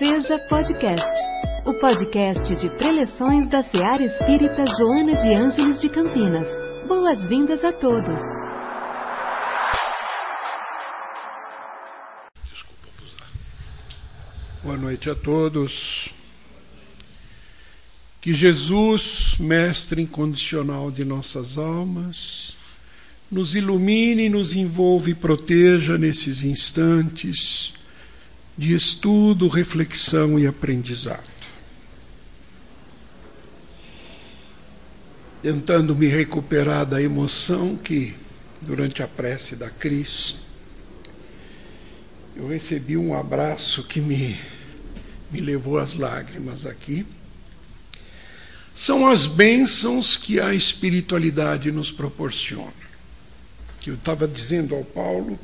Seja Podcast, o podcast de preleções da Seara Espírita Joana de Ângeles de Campinas. Boas-vindas a todos. Boa noite a todos. Que Jesus, Mestre incondicional de nossas almas, nos ilumine, nos envolva e proteja nesses instantes de estudo, reflexão e aprendizado. Tentando me recuperar da emoção que, durante a prece da Cris, eu recebi um abraço que me, me levou às lágrimas aqui. São as bênçãos que a espiritualidade nos proporciona. Que eu estava dizendo ao Paulo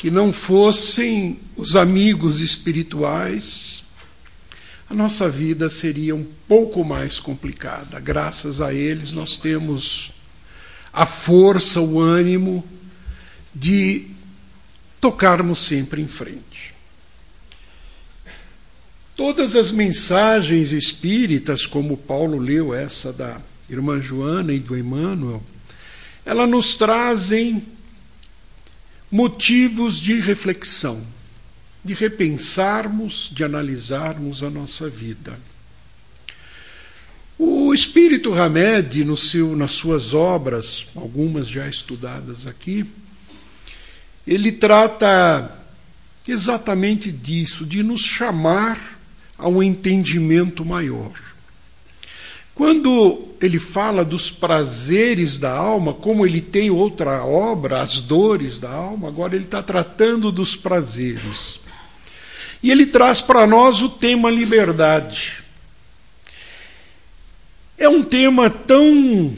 que não fossem os amigos espirituais, a nossa vida seria um pouco mais complicada. Graças a eles, nós temos a força, o ânimo de tocarmos sempre em frente. Todas as mensagens espíritas, como Paulo leu essa da irmã Joana e do Emmanuel, elas nos trazem motivos de reflexão, de repensarmos, de analisarmos a nossa vida. O Espírito Hamed, no seu, nas suas obras, algumas já estudadas aqui, ele trata exatamente disso, de nos chamar a um entendimento maior. Quando ele fala dos prazeres da alma, como ele tem outra obra, As Dores da Alma, agora ele está tratando dos prazeres. E ele traz para nós o tema liberdade. É um tema tão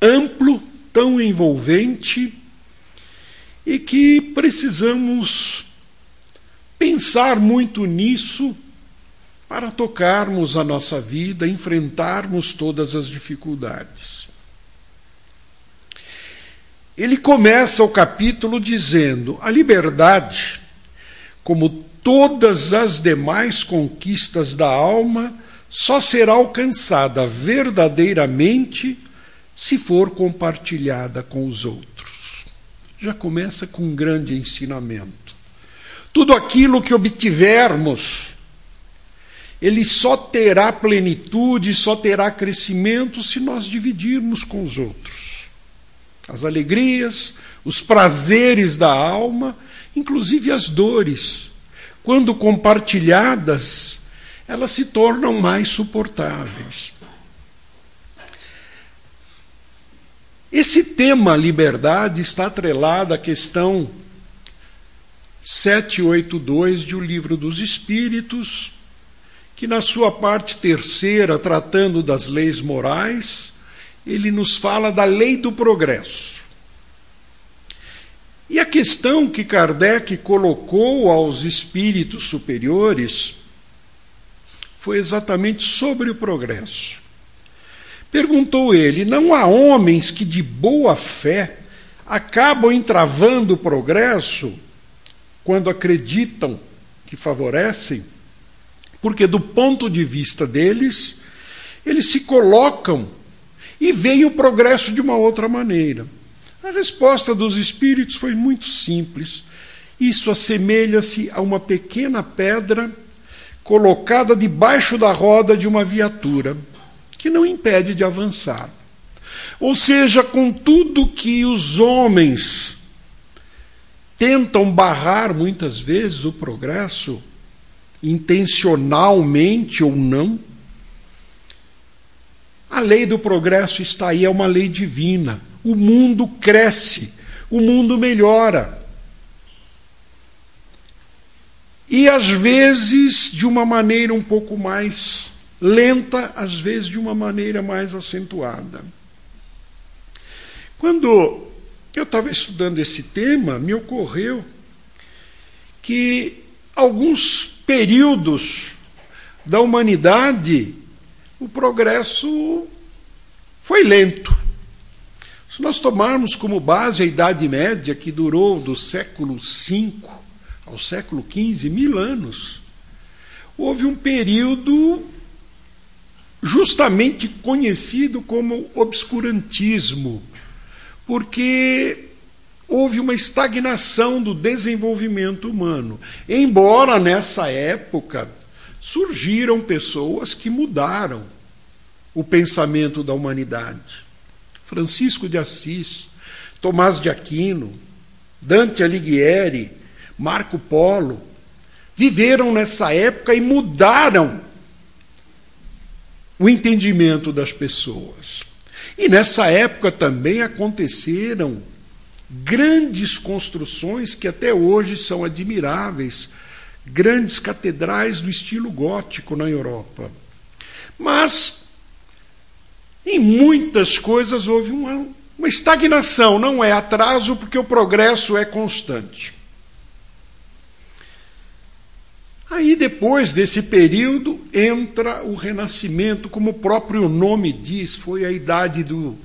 amplo, tão envolvente, e que precisamos pensar muito nisso para tocarmos a nossa vida, enfrentarmos todas as dificuldades. Ele começa o capítulo dizendo: a liberdade, como todas as demais conquistas da alma, só será alcançada verdadeiramente se for compartilhada com os outros. Já começa com um grande ensinamento. Tudo aquilo que obtivermos, ele só terá plenitude, só terá crescimento se nós dividirmos com os outros. As alegrias, os prazeres da alma, inclusive as dores, quando compartilhadas, elas se tornam mais suportáveis. Esse tema liberdade está atrelado à questão 782 de O Livro dos Espíritos, que na sua parte terceira, tratando das leis morais, ele nos fala da lei do progresso. E a questão que Kardec colocou aos espíritos superiores foi exatamente sobre o progresso. Perguntou ele: não há homens que de boa fé acabam entravando o progresso quando acreditam que favorecem? Porque do ponto de vista deles, eles se colocam e veem o progresso de uma outra maneira. A resposta dos espíritos foi muito simples. Isso assemelha-se a uma pequena pedra colocada debaixo da roda de uma viatura, que não impede de avançar. Ou seja, com tudo que os homens tentam barrar muitas vezes o progresso, intencionalmente ou não. A lei do progresso está aí, é uma lei divina. O mundo cresce, o mundo melhora. E às vezes de uma maneira um pouco mais lenta, às vezes de uma maneira mais acentuada. Quando eu estava estudando esse tema, me ocorreu que alguns períodos da humanidade, o progresso foi lento. Se nós tomarmos como base a Idade Média, que durou do século V ao século XV, mil anos, houve um período justamente conhecido como obscurantismo, porque houve uma estagnação do desenvolvimento humano. Embora nessa época surgiram pessoas que mudaram o pensamento da humanidade. Francisco de Assis, Tomás de Aquino, Dante Alighieri, Marco Polo, viveram nessa época e mudaram o entendimento das pessoas. E nessa época também aconteceram grandes construções que até hoje são admiráveis, grandes catedrais do estilo gótico na Europa. Mas em muitas coisas houve uma, uma estagnação, não é atraso, porque o progresso é constante. Aí, depois desse período, entra o Renascimento, como o próprio nome diz, foi a idade do,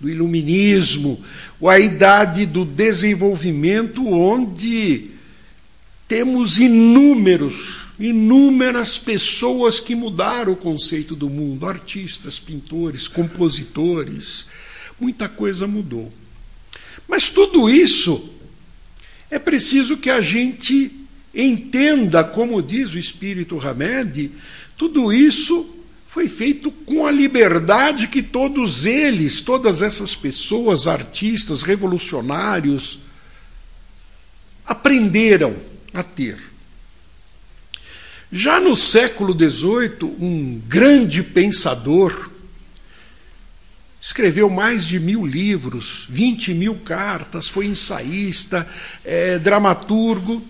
do Iluminismo, ou a idade do desenvolvimento, onde temos inúmeros, inúmeras pessoas que mudaram o conceito do mundo, artistas, pintores, compositores, muita coisa mudou. Mas tudo isso é preciso que a gente Entenda, como diz o Espírito Hamed, tudo isso foi feito com a liberdade que todos eles, todas essas pessoas, artistas, revolucionários, aprenderam a ter. Já no século XVIII, um grande pensador escreveu mais de mil livros, 20 mil cartas, foi ensaísta, é, dramaturgo,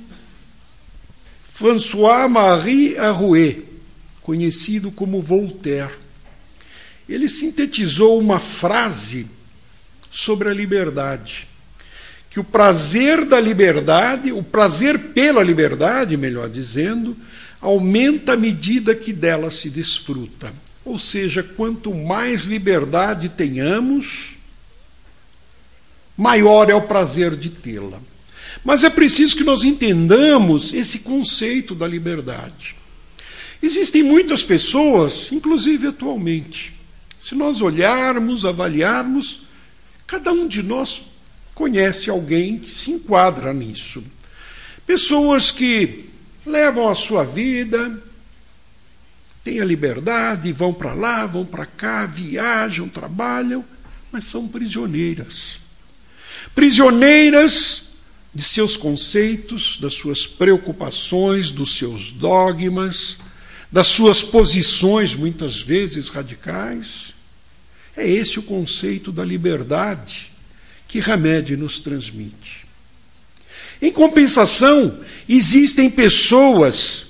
François-Marie Arouet, conhecido como Voltaire. Ele sintetizou uma frase sobre a liberdade, que o prazer da liberdade, o prazer pela liberdade, melhor dizendo, aumenta à medida que dela se desfruta. Ou seja, quanto mais liberdade tenhamos, maior é o prazer de tê-la. Mas é preciso que nós entendamos esse conceito da liberdade. Existem muitas pessoas, inclusive atualmente, se nós olharmos, avaliarmos, cada um de nós conhece alguém que se enquadra nisso. Pessoas que levam a sua vida, têm a liberdade, vão para lá, vão para cá, viajam, trabalham, mas são prisioneiras. Prisioneiras de seus conceitos, das suas preocupações, dos seus dogmas, das suas posições, muitas vezes radicais. É esse o conceito da liberdade que Hamed nos transmite. Em compensação, existem pessoas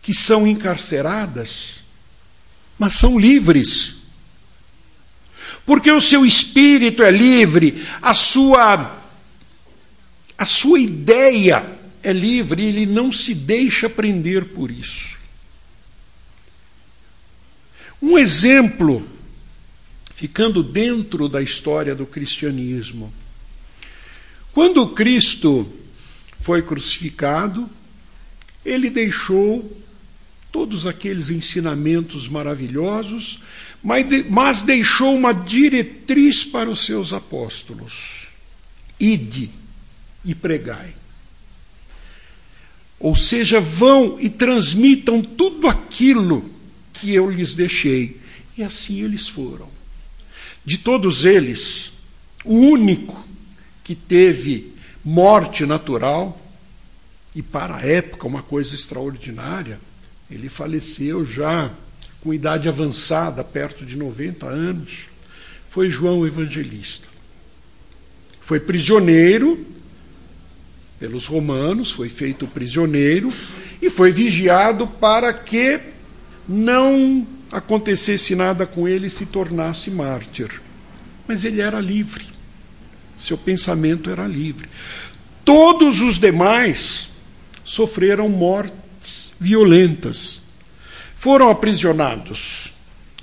que são encarceradas, mas são livres. Porque o seu espírito é livre, a sua a sua ideia é livre e ele não se deixa prender por isso. Um exemplo, ficando dentro da história do cristianismo. Quando Cristo foi crucificado, ele deixou todos aqueles ensinamentos maravilhosos, mas deixou uma diretriz para os seus apóstolos: ide e pregai. Ou seja, vão e transmitam tudo aquilo que eu lhes deixei. E assim eles foram. De todos eles, o único que teve morte natural, e para a época uma coisa extraordinária, ele faleceu já com idade avançada, perto de 90 anos, foi João Evangelista. Foi prisioneiro pelos romanos, foi feito prisioneiro e foi vigiado para que não acontecesse nada com ele e se tornasse mártir. Mas ele era livre, seu pensamento era livre. Todos os demais sofreram mortes violentas, foram aprisionados,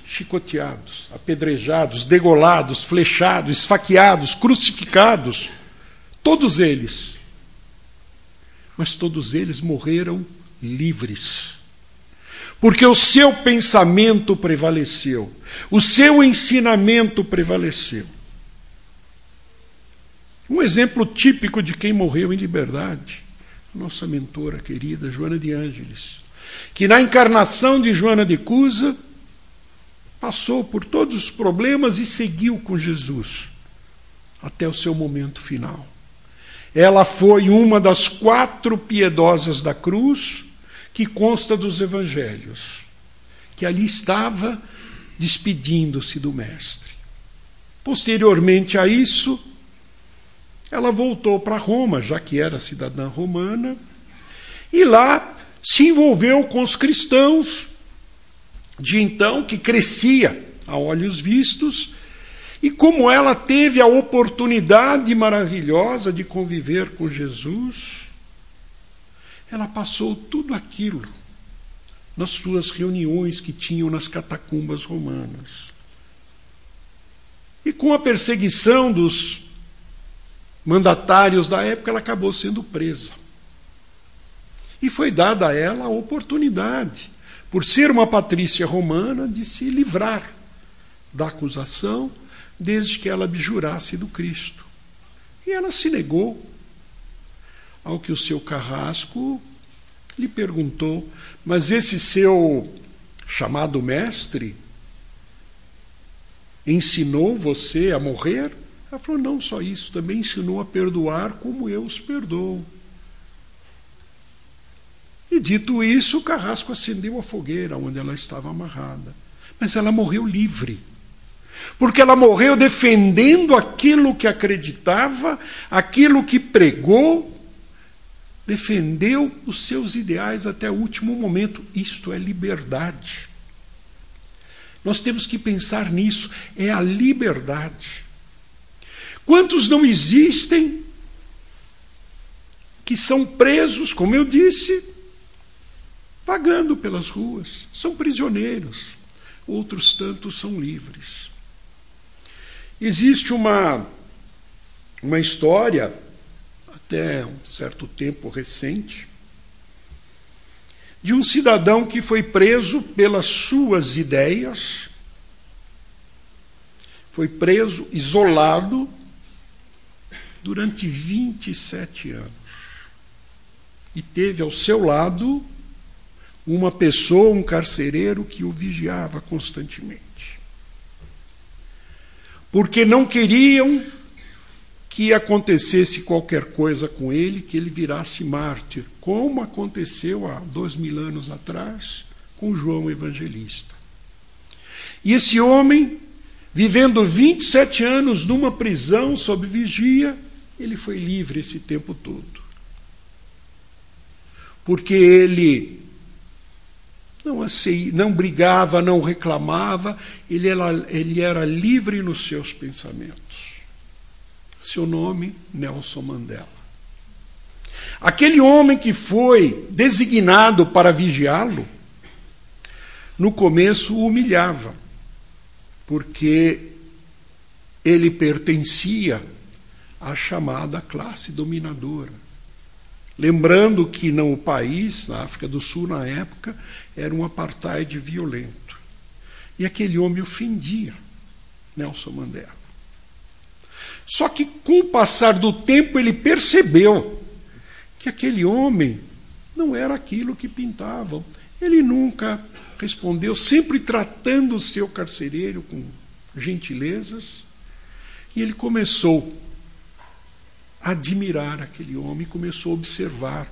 chicoteados, apedrejados, degolados, flechados, esfaqueados, crucificados, todos eles mas todos eles morreram livres. Porque o seu pensamento prevaleceu, o seu ensinamento prevaleceu. Um exemplo típico de quem morreu em liberdade, nossa mentora querida Joana de Ângeles, que na encarnação de Joana de Cusa passou por todos os problemas e seguiu com Jesus até o seu momento final. Ela foi uma das quatro piedosas da cruz que consta dos evangelhos, que ali estava despedindo-se do Mestre. Posteriormente a isso, ela voltou para Roma, já que era cidadã romana, e lá se envolveu com os cristãos de então, que crescia a olhos vistos, e como ela teve a oportunidade maravilhosa de conviver com Jesus, ela passou tudo aquilo nas suas reuniões que tinham nas catacumbas romanas. E com a perseguição dos mandatários da época, ela acabou sendo presa. E foi dada a ela a oportunidade, por ser uma patrícia romana, de se livrar da acusação desde que ela abjurasse do Cristo. E ela se negou ao que o seu carrasco lhe perguntou: Mas esse seu chamado mestre ensinou você a morrer? Ela falou: Não só isso, também ensinou a perdoar como eu os perdoo. E dito isso, o carrasco acendeu a fogueira onde ela estava amarrada. Mas ela morreu livre porque ela morreu defendendo aquilo que acreditava, aquilo que pregou, defendeu os seus ideais até o último momento. Isto é liberdade. Nós temos que pensar nisso, é a liberdade. Quantos não existem que são presos, como eu disse, vagando pelas ruas, são prisioneiros, outros tantos são livres. Existe uma, uma história, até um certo tempo recente, de um cidadão que foi preso pelas suas ideias, foi preso, isolado, durante 27 anos. E teve ao seu lado uma pessoa, um carcereiro, que o vigiava constantemente porque não queriam que acontecesse qualquer coisa com ele, que ele virasse mártir, como aconteceu há dois mil anos atrás com João Evangelista. E esse homem, vivendo 27 anos numa prisão sob vigia, ele foi livre esse tempo todo. Porque ele não, assim, não brigava, não reclamava, ele era, ele era livre nos seus pensamentos. Seu nome, Nelson Mandela. Aquele homem que foi designado para vigiá-lo, no começo o humilhava, porque ele pertencia à chamada classe dominadora. Lembrando que no país, na África do Sul, na época, era um apartheid violento. E aquele homem ofendia Nelson Mandela. Só que com o passar do tempo ele percebeu que aquele homem não era aquilo que pintavam. Ele nunca respondeu, sempre tratando o seu carcereiro com gentilezas. E ele começou admirar aquele homem, começou a observar.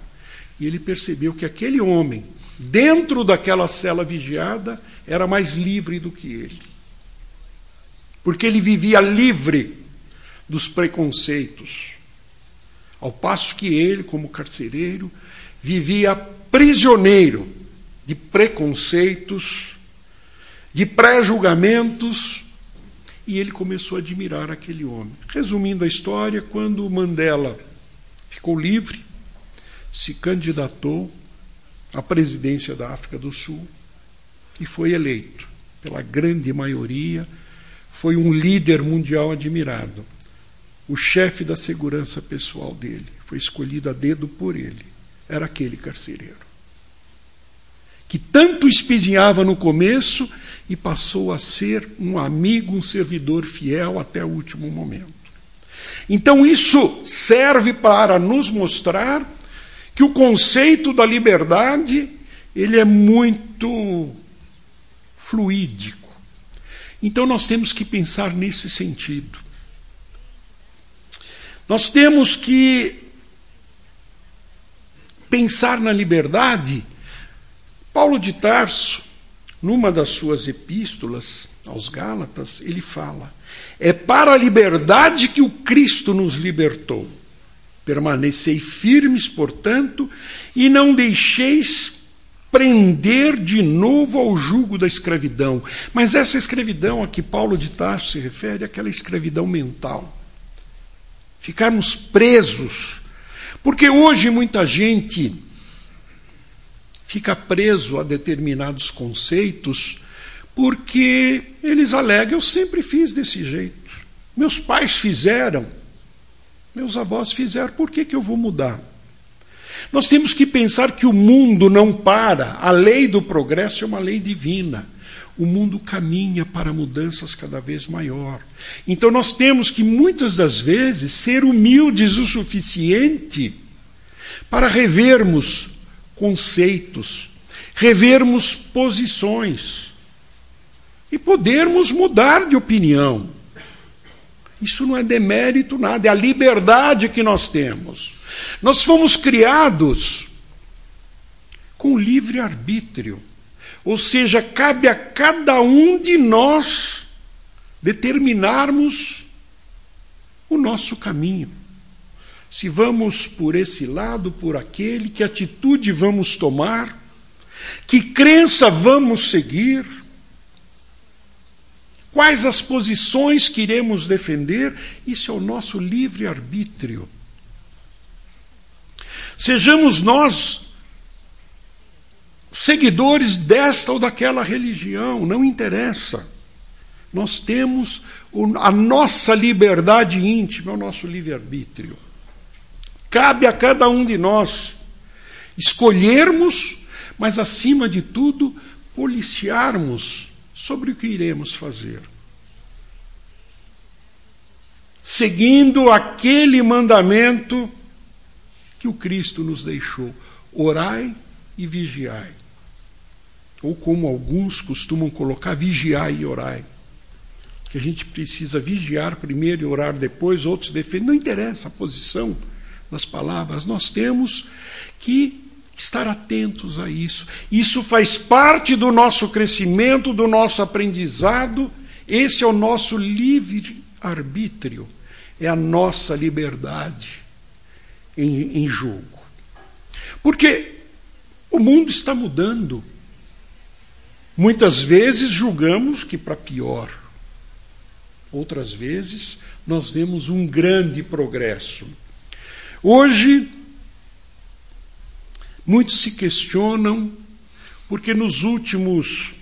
E ele percebeu que aquele homem, dentro daquela cela vigiada, era mais livre do que ele. Porque ele vivia livre dos preconceitos. Ao passo que ele, como carcereiro, vivia prisioneiro de preconceitos, de pré-julgamentos e ele começou a admirar aquele homem. Resumindo a história, quando Mandela ficou livre, se candidatou à presidência da África do Sul e foi eleito pela grande maioria, foi um líder mundial admirado. O chefe da segurança pessoal dele foi escolhido a dedo por ele. Era aquele carcereiro. Que tanto espizinhava no começo e passou a ser um amigo, um servidor fiel até o último momento. Então, isso serve para nos mostrar que o conceito da liberdade ele é muito fluídico. Então, nós temos que pensar nesse sentido. Nós temos que pensar na liberdade. Paulo de Tarso, numa das suas epístolas aos Gálatas, ele fala: é para a liberdade que o Cristo nos libertou. Permanecei firmes, portanto, e não deixeis prender de novo ao jugo da escravidão. Mas essa escravidão a que Paulo de Tarso se refere é aquela escravidão mental ficarmos presos. Porque hoje muita gente fica preso a determinados conceitos porque eles alegam: eu sempre fiz desse jeito. Meus pais fizeram, meus avós fizeram, por que, que eu vou mudar? Nós temos que pensar que o mundo não para, a lei do progresso é uma lei divina o mundo caminha para mudanças cada vez maior. Então nós temos que muitas das vezes ser humildes o suficiente para revermos conceitos, revermos posições e podermos mudar de opinião. Isso não é demérito nada, é a liberdade que nós temos. Nós fomos criados com livre arbítrio. Ou seja, cabe a cada um de nós determinarmos o nosso caminho. Se vamos por esse lado, por aquele, que atitude vamos tomar, que crença vamos seguir, quais as posições que iremos defender, isso é o nosso livre-arbítrio. Sejamos nós seguidores desta ou daquela religião, não interessa. Nós temos a nossa liberdade íntima, o nosso livre-arbítrio. Cabe a cada um de nós escolhermos, mas acima de tudo, policiarmos sobre o que iremos fazer. Seguindo aquele mandamento que o Cristo nos deixou: orai e vigiai. Ou como alguns costumam colocar, vigiai e orai. Que a gente precisa vigiar primeiro e orar depois, outros defendem. Não interessa a posição das palavras, nós temos que estar atentos a isso. Isso faz parte do nosso crescimento, do nosso aprendizado. Esse é o nosso livre-arbítrio, é a nossa liberdade em, em jogo. Porque o mundo está mudando. Muitas vezes julgamos que para pior. Outras vezes nós vemos um grande progresso. Hoje, muitos se questionam porque nos últimos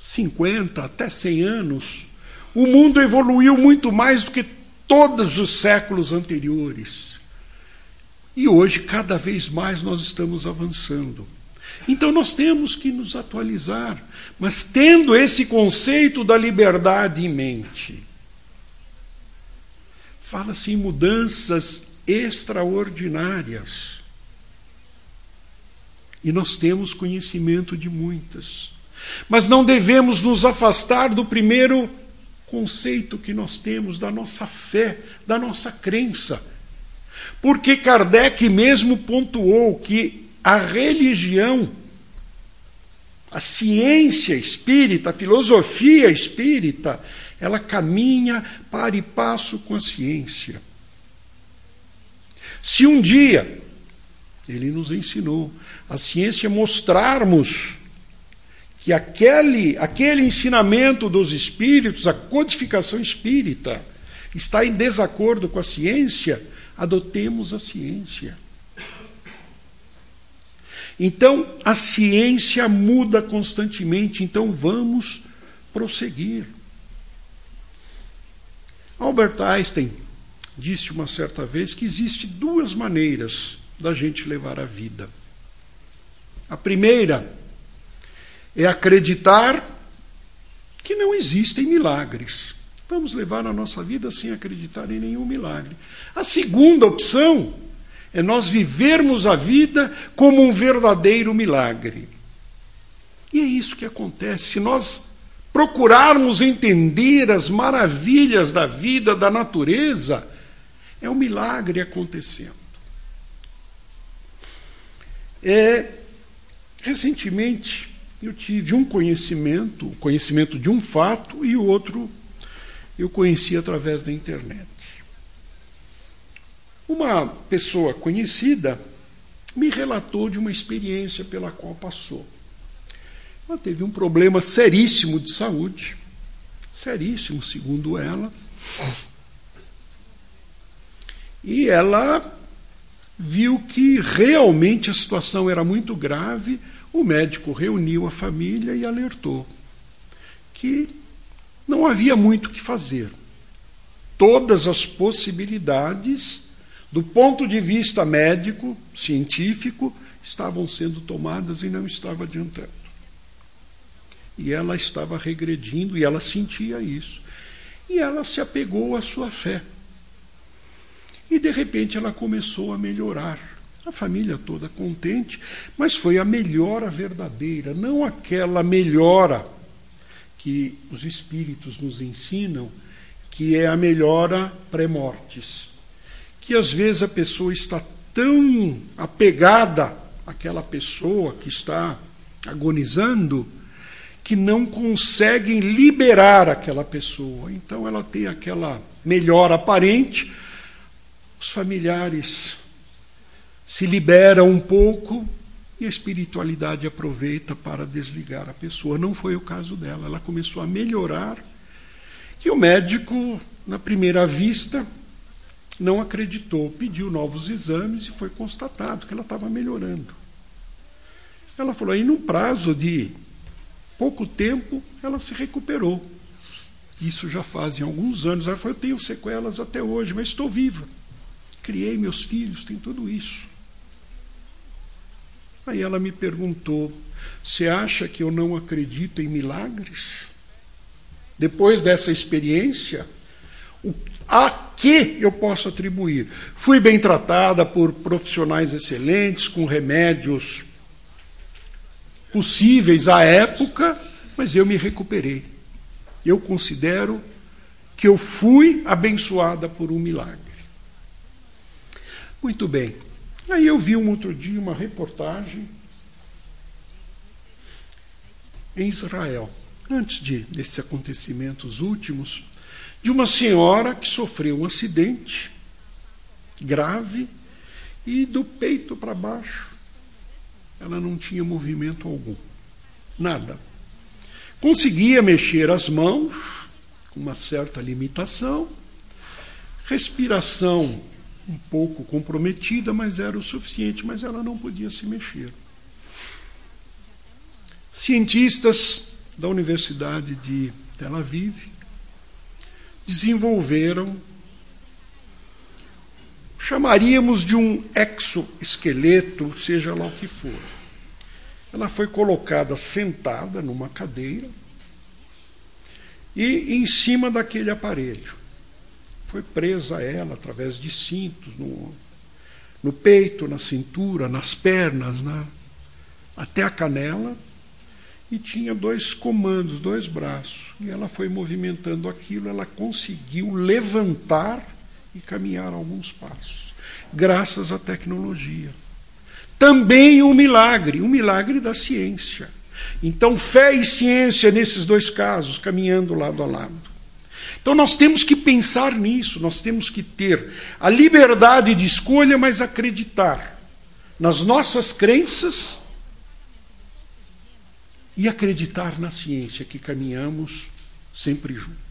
50 até 100 anos, o mundo evoluiu muito mais do que todos os séculos anteriores. E hoje, cada vez mais, nós estamos avançando. Então, nós temos que nos atualizar, mas tendo esse conceito da liberdade em mente. Fala-se em mudanças extraordinárias. E nós temos conhecimento de muitas. Mas não devemos nos afastar do primeiro conceito que nós temos da nossa fé, da nossa crença porque Kardec mesmo pontuou que a religião, a ciência espírita, a filosofia espírita, ela caminha para e passo com a ciência. Se um dia, ele nos ensinou, a ciência mostrarmos que aquele, aquele ensinamento dos espíritos, a codificação espírita, está em desacordo com a ciência, adotemos a ciência. Então, a ciência muda constantemente, então vamos prosseguir. Albert Einstein disse uma certa vez que existe duas maneiras da gente levar a vida. A primeira é acreditar que não existem milagres. Vamos levar a nossa vida sem acreditar em nenhum milagre. A segunda opção é nós vivermos a vida como um verdadeiro milagre. E é isso que acontece. Se nós procurarmos entender as maravilhas da vida, da natureza, é um milagre acontecendo. É, recentemente, eu tive um conhecimento, conhecimento de um fato, e o outro eu conheci através da internet. Uma pessoa conhecida me relatou de uma experiência pela qual passou. Ela teve um problema seríssimo de saúde, seríssimo, segundo ela. E ela viu que realmente a situação era muito grave. O médico reuniu a família e alertou que não havia muito o que fazer. Todas as possibilidades, do ponto de vista médico, científico, estavam sendo tomadas e não estava adiantando. E ela estava regredindo e ela sentia isso. E ela se apegou à sua fé. E de repente ela começou a melhorar. A família toda contente, mas foi a melhora verdadeira, não aquela melhora que os espíritos nos ensinam, que é a melhora pré-mortes. Que às vezes a pessoa está tão apegada àquela pessoa que está agonizando, que não conseguem liberar aquela pessoa. Então ela tem aquela melhora aparente, os familiares se liberam um pouco e a espiritualidade aproveita para desligar a pessoa. Não foi o caso dela. Ela começou a melhorar. Que o médico, na primeira vista, não acreditou, pediu novos exames e foi constatado que ela estava melhorando. Ela falou: aí, num prazo de pouco tempo, ela se recuperou. Isso já fazem alguns anos. Ela falou: eu tenho sequelas até hoje, mas estou viva criei meus filhos, tem tudo isso. Aí ela me perguntou: Você acha que eu não acredito em milagres? Depois dessa experiência, a que eu posso atribuir? Fui bem tratada por profissionais excelentes, com remédios possíveis à época, mas eu me recuperei. Eu considero que eu fui abençoada por um milagre. Muito bem. Aí eu vi um outro dia uma reportagem em Israel, antes de, desses acontecimentos últimos, de uma senhora que sofreu um acidente grave e do peito para baixo ela não tinha movimento algum, nada. Conseguia mexer as mãos com uma certa limitação, respiração um pouco comprometida, mas era o suficiente, mas ela não podia se mexer. Cientistas da Universidade de Tel Aviv desenvolveram chamaríamos de um exoesqueleto, seja lá o que for. Ela foi colocada sentada numa cadeira e em cima daquele aparelho foi presa ela através de cintos no, no peito, na cintura, nas pernas, na, até a canela, e tinha dois comandos, dois braços. E ela foi movimentando aquilo, ela conseguiu levantar e caminhar alguns passos, graças à tecnologia. Também um milagre, um milagre da ciência. Então, fé e ciência nesses dois casos, caminhando lado a lado. Então nós temos que pensar nisso, nós temos que ter a liberdade de escolha, mas acreditar nas nossas crenças e acreditar na ciência que caminhamos sempre juntos.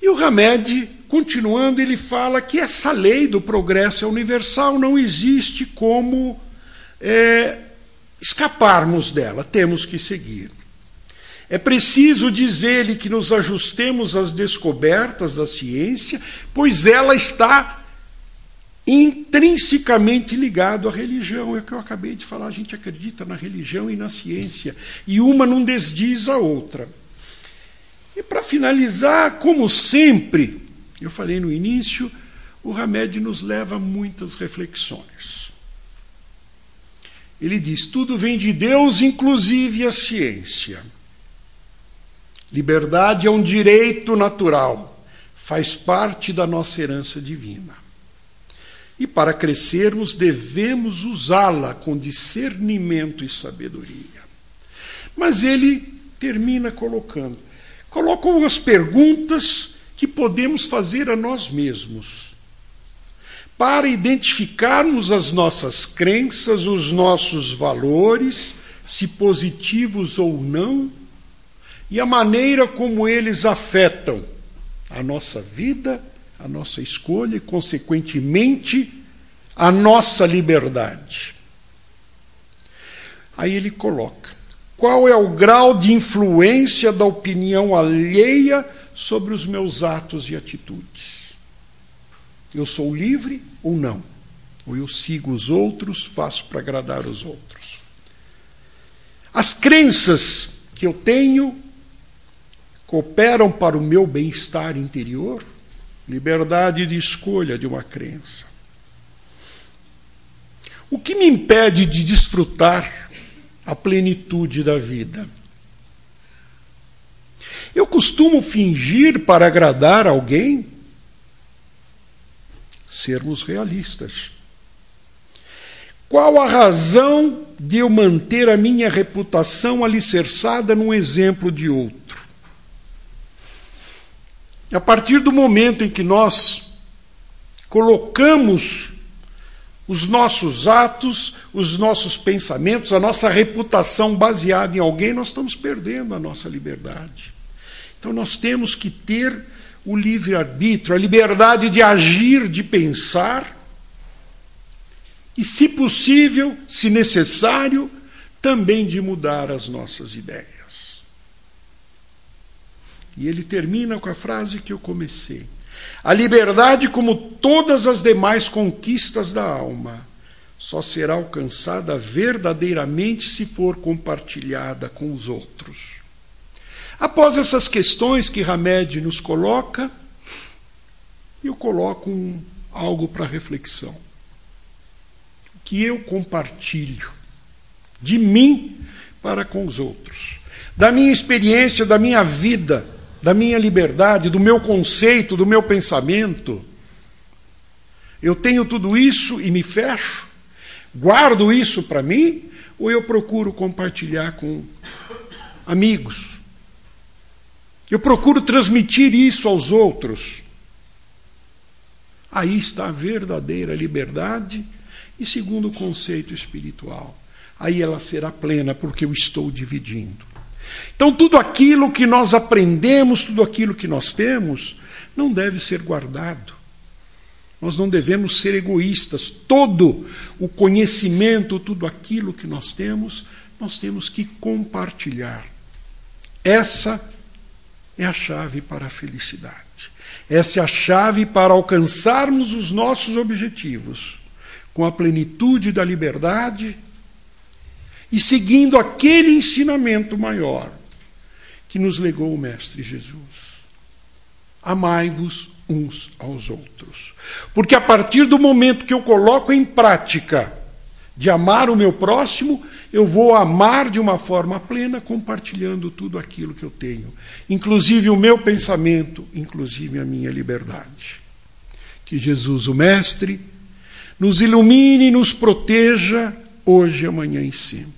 E o Hamed, continuando, ele fala que essa lei do progresso é universal, não existe como é, escaparmos dela, temos que seguir. É preciso dizer-lhe que nos ajustemos às descobertas da ciência, pois ela está intrinsecamente ligado à religião. É o que eu acabei de falar, a gente acredita na religião e na ciência, e uma não desdiz a outra. E para finalizar, como sempre, eu falei no início, o Hamed nos leva a muitas reflexões. Ele diz: tudo vem de Deus, inclusive a ciência. Liberdade é um direito natural, faz parte da nossa herança divina. E para crescermos, devemos usá-la com discernimento e sabedoria. Mas ele termina colocando: coloca algumas perguntas que podemos fazer a nós mesmos para identificarmos as nossas crenças, os nossos valores, se positivos ou não, e a maneira como eles afetam a nossa vida, a nossa escolha e, consequentemente, a nossa liberdade. Aí ele coloca: qual é o grau de influência da opinião alheia sobre os meus atos e atitudes? Eu sou livre ou não? Ou eu sigo os outros, faço para agradar os outros? As crenças que eu tenho cooperam para o meu bem-estar interior? Liberdade de escolha de uma crença. O que me impede de desfrutar a plenitude da vida? Eu costumo fingir para agradar alguém? sermos realistas. Qual a razão de eu manter a minha reputação alicerçada num exemplo de outro? A partir do momento em que nós colocamos os nossos atos, os nossos pensamentos, a nossa reputação baseada em alguém, nós estamos perdendo a nossa liberdade. Então nós temos que ter o livre-arbítrio, a liberdade de agir, de pensar, e, se possível, se necessário, também de mudar as nossas ideias. E ele termina com a frase que eu comecei: A liberdade, como todas as demais conquistas da alma, só será alcançada verdadeiramente se for compartilhada com os outros. Após essas questões que Hamed nos coloca, eu coloco um, algo para reflexão. Que eu compartilho de mim para com os outros, da minha experiência, da minha vida, da minha liberdade, do meu conceito, do meu pensamento. Eu tenho tudo isso e me fecho? Guardo isso para mim? Ou eu procuro compartilhar com amigos, eu procuro transmitir isso aos outros. Aí está a verdadeira liberdade e segundo o conceito espiritual. Aí ela será plena porque eu estou dividindo. Então, tudo aquilo que nós aprendemos, tudo aquilo que nós temos, não deve ser guardado. Nós não devemos ser egoístas. Todo o conhecimento, tudo aquilo que nós temos, nós temos que compartilhar. Essa é a chave para a felicidade. Essa é a chave para alcançarmos os nossos objetivos com a plenitude da liberdade e seguindo aquele ensinamento maior que nos legou o Mestre Jesus. Amai-vos uns aos outros. Porque a partir do momento que eu coloco em prática de amar o meu próximo, eu vou amar de uma forma plena, compartilhando tudo aquilo que eu tenho, inclusive o meu pensamento, inclusive a minha liberdade. Que Jesus, o Mestre, nos ilumine e nos proteja hoje, amanhã e sempre.